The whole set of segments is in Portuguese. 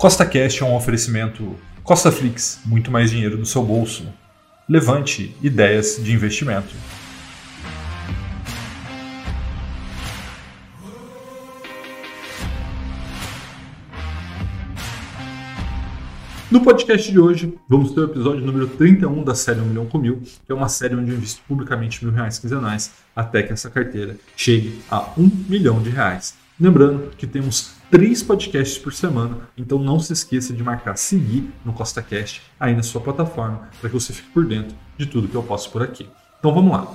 Costa Cash é um oferecimento Costa Flix, muito mais dinheiro no seu bolso. Levante ideias de investimento. No podcast de hoje, vamos ter o episódio número 31 da série 1 milhão com mil, que é uma série onde eu invisto publicamente mil reais quinzenais até que essa carteira chegue a um milhão de reais. Lembrando que temos três podcasts por semana, então não se esqueça de marcar seguir no CostaCast aí na sua plataforma, para que você fique por dentro de tudo que eu posto por aqui. Então vamos lá.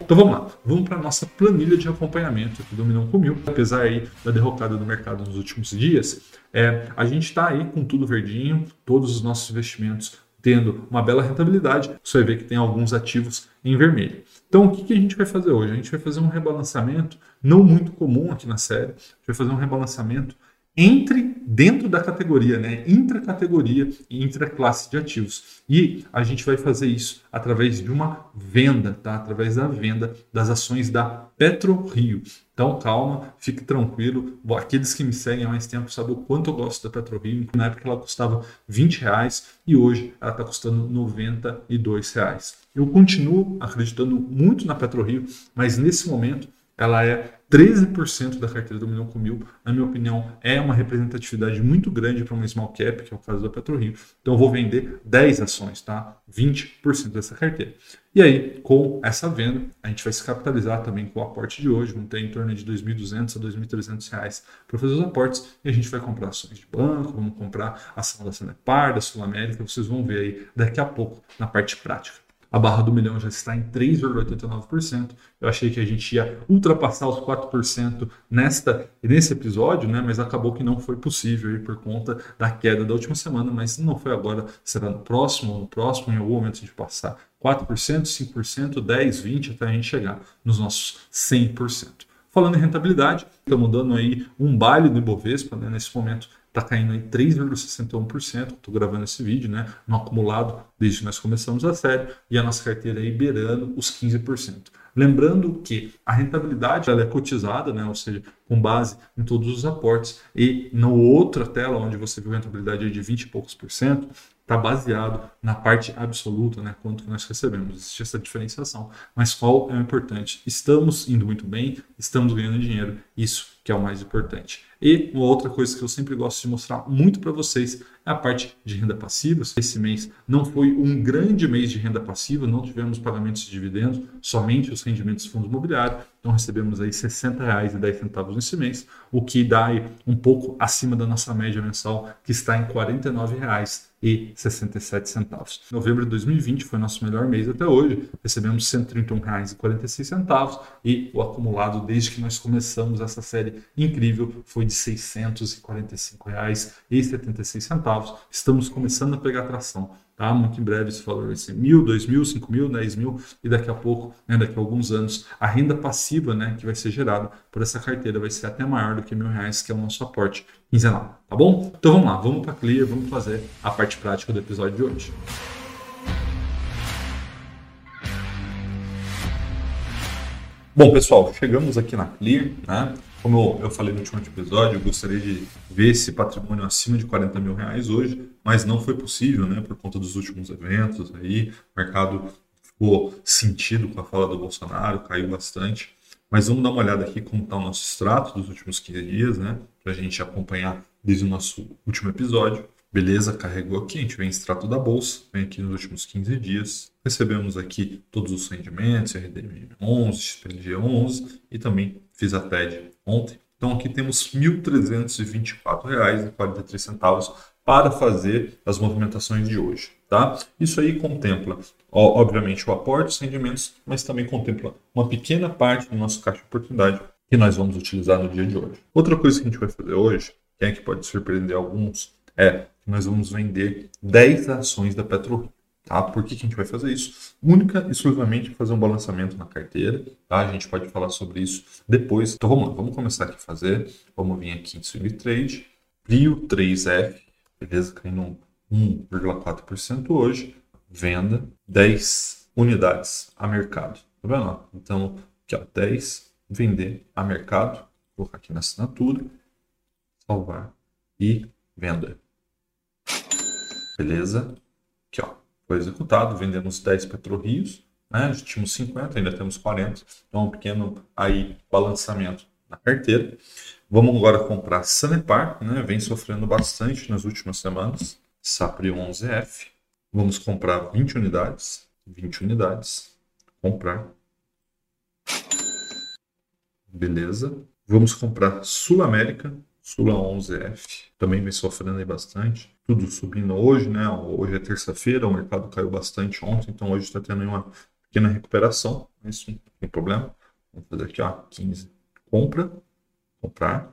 Então vamos lá, vamos para a nossa planilha de acompanhamento aqui do Milhão com Mil. Apesar aí da derrocada do mercado nos últimos dias, é, a gente está aí com tudo verdinho, todos os nossos investimentos tendo uma bela rentabilidade, você vai ver que tem alguns ativos em vermelho. Então, o que, a gente vai fazer hoje? A gente vai fazer um rebalanceamento não muito comum aqui na série, a gente vai fazer um rebalanceamento entre dentro da categoria, né, intracategoria e intraclasse de ativos. E a gente vai fazer isso através de uma venda, tá? Através da venda das ações da PetroRio. Então, calma, fique tranquilo. Aqueles que me seguem há mais tempo sabem o quanto eu gosto da PetroRio. Na época ela custava 20 reais e hoje ela está custando 92 reais. Eu continuo acreditando muito na PetroRio, mas nesse momento ela é 13% da carteira do milhão com mil, na minha opinião, é uma representatividade muito grande para uma small cap, que é o caso da PetroRio. Então, eu vou vender 10 ações, tá? 20% dessa carteira. E aí, com essa venda, a gente vai se capitalizar também com o aporte de hoje, vamos ter em torno de 2.200 a 2.300 reais para fazer os aportes, e a gente vai comprar ações de banco, vamos comprar ação da Sanepar, da Sul América, vocês vão ver aí daqui a pouco na parte prática a barra do milhão já está em 3,89%. Eu achei que a gente ia ultrapassar os 4% nesta, nesse episódio, né? mas acabou que não foi possível aí por conta da queda da última semana, mas não foi agora, será no próximo, no próximo, em algum momento a gente passar 4%, 5%, 10%, 20% até a gente chegar nos nossos 100%. Falando em rentabilidade, estamos dando aí um baile do Ibovespa, né? nesse momento está caindo em 3,61%. Estou gravando esse vídeo, né? No acumulado desde que nós começamos a série e a nossa carteira aí beirando os 15%. Lembrando que a rentabilidade ela é cotizada, né? ou seja, com base em todos os aportes, e na outra tela, onde você viu rentabilidade de 20 e poucos por cento, está baseado na parte absoluta, né, quanto nós recebemos. Existe essa diferenciação. Mas qual é o importante? Estamos indo muito bem, estamos ganhando dinheiro, isso que é o mais importante. E uma outra coisa que eu sempre gosto de mostrar muito para vocês é a parte de renda passiva. Esse mês não foi um grande mês de renda passiva, não tivemos pagamentos de dividendos, somente os rendimentos do fundo imobiliário. Então recebemos aí R$ 60,10 nesse mês, o que dá um pouco acima da nossa média mensal, que está em R$ 49,67. Novembro de 2020 foi nosso melhor mês até hoje, recebemos R$ 131,46 e o acumulado desde que nós começamos essa série incrível foi de R$ 644,76. Estamos começando a pegar tração. Tá? Muito em breve valor vai ser mil, dois mil, cinco mil, dez mil e daqui a pouco, né, daqui a alguns anos, a renda passiva né, que vai ser gerada por essa carteira vai ser até maior do que mil reais, que é o nosso aporte quinzenal. Tá bom? Então vamos lá, vamos para Clear, vamos fazer a parte prática do episódio de hoje. Bom, pessoal, chegamos aqui na Clear, né? Como eu falei no último episódio, eu gostaria de ver esse patrimônio acima de 40 mil reais hoje, mas não foi possível, né? Por conta dos últimos eventos aí, o mercado ficou sentido com a fala do Bolsonaro, caiu bastante. Mas vamos dar uma olhada aqui como está o nosso extrato dos últimos 15 dias, né? Para a gente acompanhar desde o nosso último episódio. Beleza, carregou aqui, a gente vem em extrato da bolsa, vem aqui nos últimos 15 dias. Recebemos aqui todos os rendimentos, RDM 11, XPLG 11 e também fiz a TED ontem. Então aqui temos R$ 1.324,43 para fazer as movimentações de hoje. Tá? Isso aí contempla, obviamente, o aporte, os rendimentos, mas também contempla uma pequena parte do nosso caixa de oportunidade que nós vamos utilizar no dia de hoje. Outra coisa que a gente vai fazer hoje, que é que pode surpreender alguns, é nós vamos vender 10 ações da PetroRio. Tá? Por que, que a gente vai fazer isso? Única e exclusivamente fazer um balançamento na carteira. Tá? A gente pode falar sobre isso depois. Então vamos lá, vamos começar aqui a fazer. Vamos vir aqui em Swing Trade. Prio 3F, beleza? Caindo 1,4% hoje. Venda 10 unidades a mercado. Tá vendo? Então, aqui ó, 10 vender a mercado. Vou colocar aqui na assinatura, salvar e venda. Beleza? Aqui, ó. Foi executado, vendemos 10 PetroRios, né? Já tínhamos 50, ainda temos 40. Então, um pequeno aí balançamento na carteira. Vamos agora comprar Sanepar, né? Vem sofrendo bastante nas últimas semanas. Sapri 11F. Vamos comprar 20 unidades. 20 unidades. Comprar. Beleza. Vamos comprar Sul América. Sula 11F. Também vem sofrendo aí bastante. Tudo subindo hoje, né? Hoje é terça-feira, o mercado caiu bastante ontem, então hoje está tendo uma pequena recuperação. Isso não tem problema. Vamos fazer aqui, ó, 15. Compra. Comprar.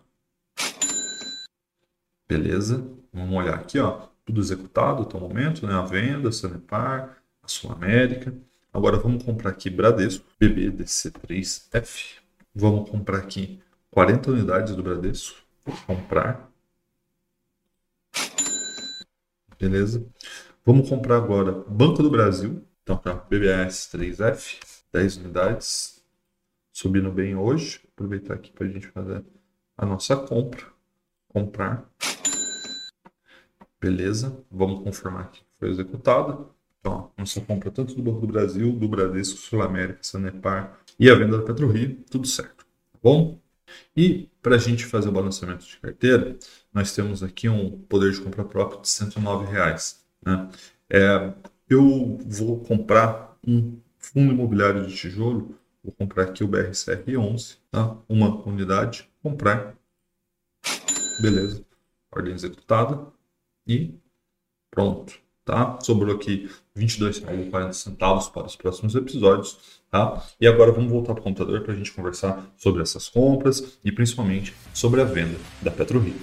Beleza. Vamos olhar aqui, ó tudo executado até o momento, né? A venda, Sanepar, a Sul América. Agora vamos comprar aqui Bradesco, BBDC3F. Vamos comprar aqui 40 unidades do Bradesco. Comprar. Beleza. Vamos comprar agora Banco do Brasil. Então, tá, BBS3F, 10 unidades. Subindo bem hoje. Aproveitar aqui para a gente fazer a nossa compra. Comprar. Beleza, vamos confirmar que foi executada. Então, ó, nossa compra tanto do Banco do Brasil, do Bradesco, Sul América, Sanepar e a venda da PetroRio, tudo certo. Tá bom? E para a gente fazer o balanceamento de carteira, nós temos aqui um poder de compra próprio de 109 reais. Né? É, eu vou comprar um fundo imobiliário de tijolo, vou comprar aqui o BRCR11, tá? uma unidade, comprar. Beleza, ordem executada e pronto, tá? Sobrou aqui R$ 22,40 para os próximos episódios, tá? E agora vamos voltar para o computador para a gente conversar sobre essas compras e principalmente sobre a venda da PetroRio.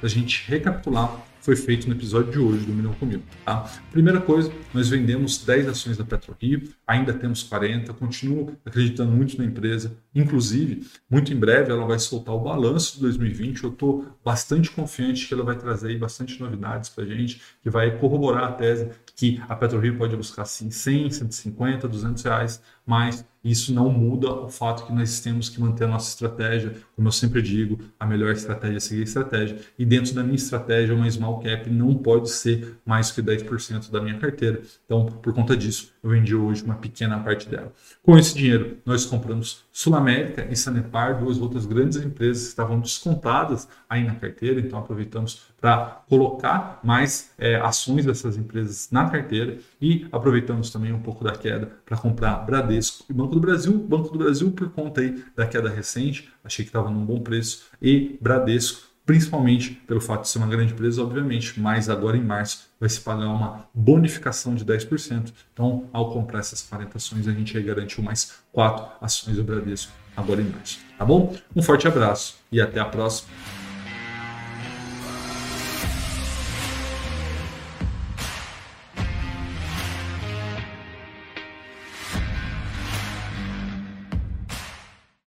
a gente recapitular foi feito no episódio de hoje do Milhão Comigo. Tá? Primeira coisa, nós vendemos 10 ações da PetroRio, ainda temos 40, continuo acreditando muito na empresa, inclusive, muito em breve ela vai soltar o balanço de 2020, eu estou bastante confiante que ela vai trazer bastante novidades para a gente, que vai corroborar a tese que a PetroRio pode buscar sim 100, 150, 200 reais, mas isso não muda o fato que nós temos que manter a nossa estratégia. Como eu sempre digo, a melhor estratégia é seguir a estratégia. E dentro da minha estratégia, uma small cap não pode ser mais que 10% da minha carteira. Então, por conta disso, eu vendi hoje uma pequena parte dela. Com esse dinheiro, nós compramos Sul América e Sanepar, duas outras grandes empresas que estavam descontadas aí na carteira. Então, aproveitamos para colocar mais é, ações dessas empresas na carteira e aproveitamos também um pouco da queda para comprar Bradesco e Banco do Brasil. Banco do Brasil, por conta aí da queda recente, achei que estava num bom preço, e Bradesco, principalmente pelo fato de ser uma grande empresa, obviamente, mas agora em março vai se pagar uma bonificação de 10%. Então, ao comprar essas 40 ações, a gente aí garantiu mais 4 ações do Bradesco agora em março. Tá bom? Um forte abraço e até a próxima.